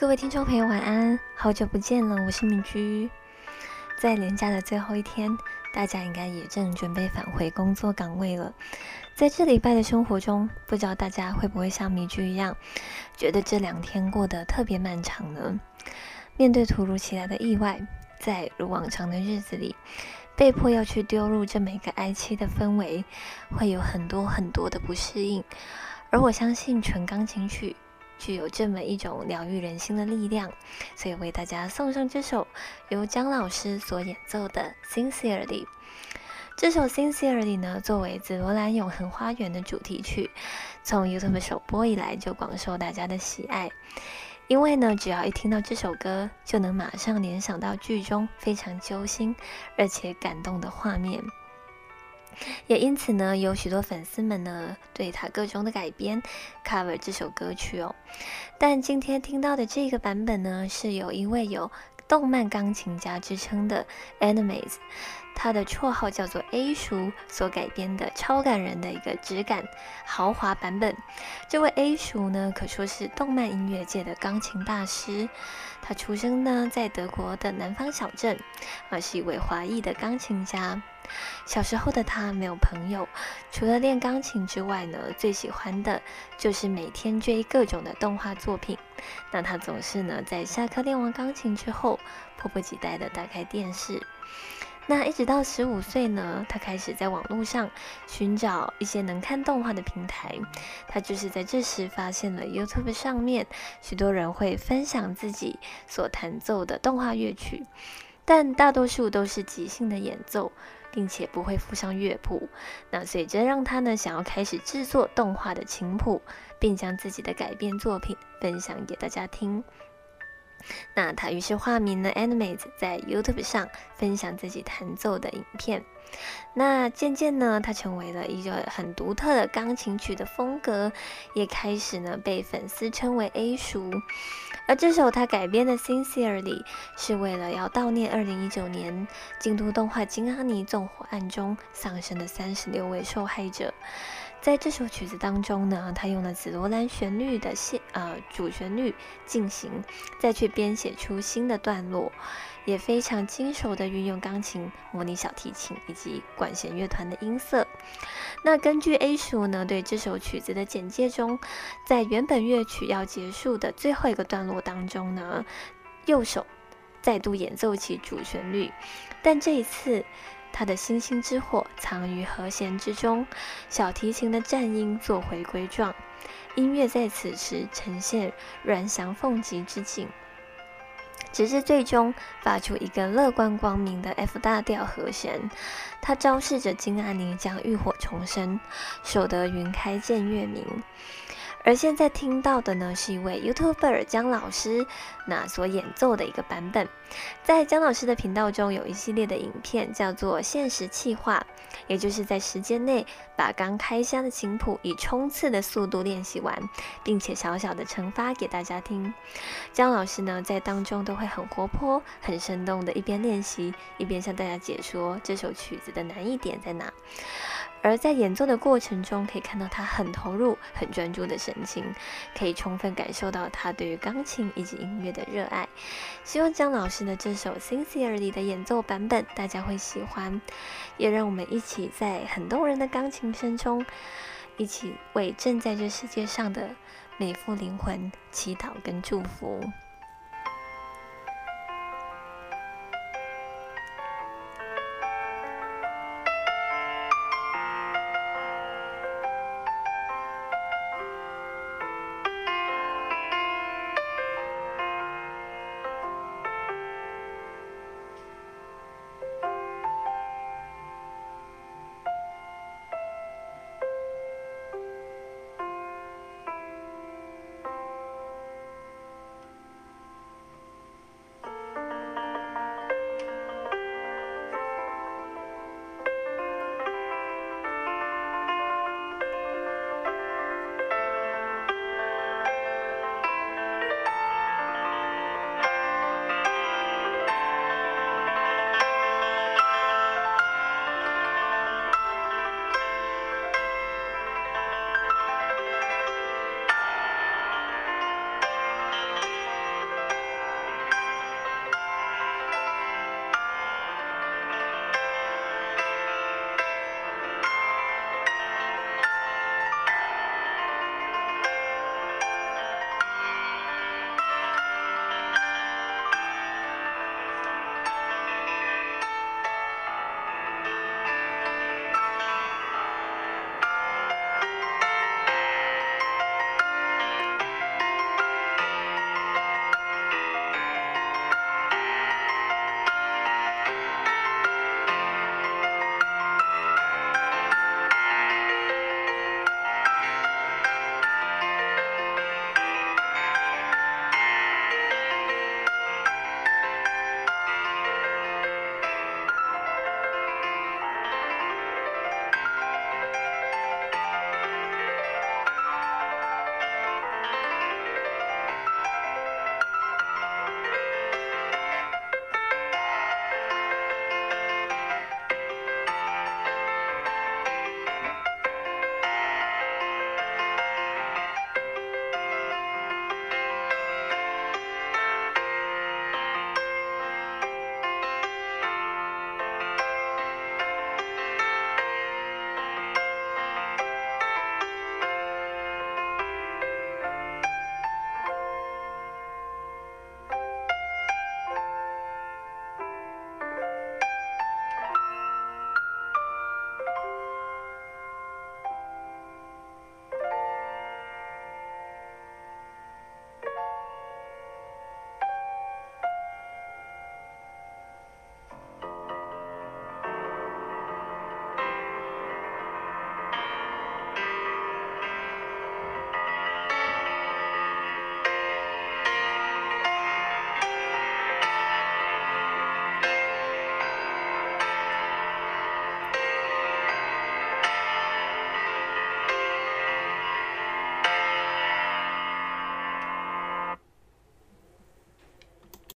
各位听众朋友，晚安！好久不见了，我是敏居。在连假的最后一天，大家应该也正准备返回工作岗位了。在这礼拜的生活中，不知道大家会不会像米居一样，觉得这两天过得特别漫长呢？面对突如其来的意外，在如往常的日子里，被迫要去丢入这每个哀戚的氛围，会有很多很多的不适应。而我相信纯钢琴曲。具有这么一种疗愈人心的力量，所以为大家送上这首由姜老师所演奏的《Sincerely》。这首《Sincerely》呢，作为《紫罗兰永恒花园》的主题曲，从 YouTube 首播以来就广受大家的喜爱。因为呢，只要一听到这首歌，就能马上联想到剧中非常揪心而且感动的画面。也因此呢，有许多粉丝们呢对他各种的改编 cover 这首歌曲哦。但今天听到的这个版本呢，是有一位有动漫钢琴家之称的 Animes，他的绰号叫做 A 叔所改编的超感人的一个质感豪华版本。这位 A 叔呢，可说是动漫音乐界的钢琴大师。他出生呢在德国的南方小镇，而是一位华裔的钢琴家。小时候的他没有朋友，除了练钢琴之外呢，最喜欢的就是每天追各种的动画作品。那他总是呢在下课练完钢琴之后，迫不及待的打开电视。那一直到十五岁呢，他开始在网络上寻找一些能看动画的平台。他就是在这时发现了 YouTube 上面许多人会分享自己所弹奏的动画乐曲，但大多数都是即兴的演奏。并且不会附上乐谱，那所以这让他呢想要开始制作动画的琴谱，并将自己的改编作品分享给大家听。那他于是化名了 Animate，在 YouTube 上分享自己弹奏的影片。那渐渐呢，他成为了一个很独特的钢琴曲的风格，也开始呢被粉丝称为 A 叔。而这首他改编的《Sincerely》是为了要悼念2019年京都动画金阿尼纵火案中丧生的三十六位受害者。在这首曲子当中呢，他用了紫罗兰旋律的线呃主旋律进行，再去编写出新的段落，也非常精熟的运用钢琴、模拟小提琴以及管弦乐团的音色。那根据 A 叔呢对这首曲子的简介中，在原本乐曲要结束的最后一个段落当中呢，右手再度演奏起主旋律，但这一次。他的星星之火藏于和弦之中，小提琴的颤音做回归状，音乐在此时呈现软翔凤吉之景，直至最终发出一个乐观光明的 F 大调和弦。它昭示着金阿尼将浴火重生，守得云开见月明。而现在听到的呢，是一位 YouTuber 姜老师那所演奏的一个版本。在姜老师的频道中，有一系列的影片叫做“限时气化”，也就是在时间内把刚开箱的琴谱以冲刺的速度练习完，并且小小的惩罚给大家听。姜老师呢，在当中都会很活泼、很生动的，一边练习一边向大家解说这首曲子的难易点在哪。而在演奏的过程中，可以看到他很投入、很专注的神情，可以充分感受到他对于钢琴以及音乐的热爱。希望姜老师的这首《Sincerely》的演奏版本大家会喜欢，也让我们一起在很动人的钢琴声中，一起为正在这世界上的每副灵魂祈祷跟祝福。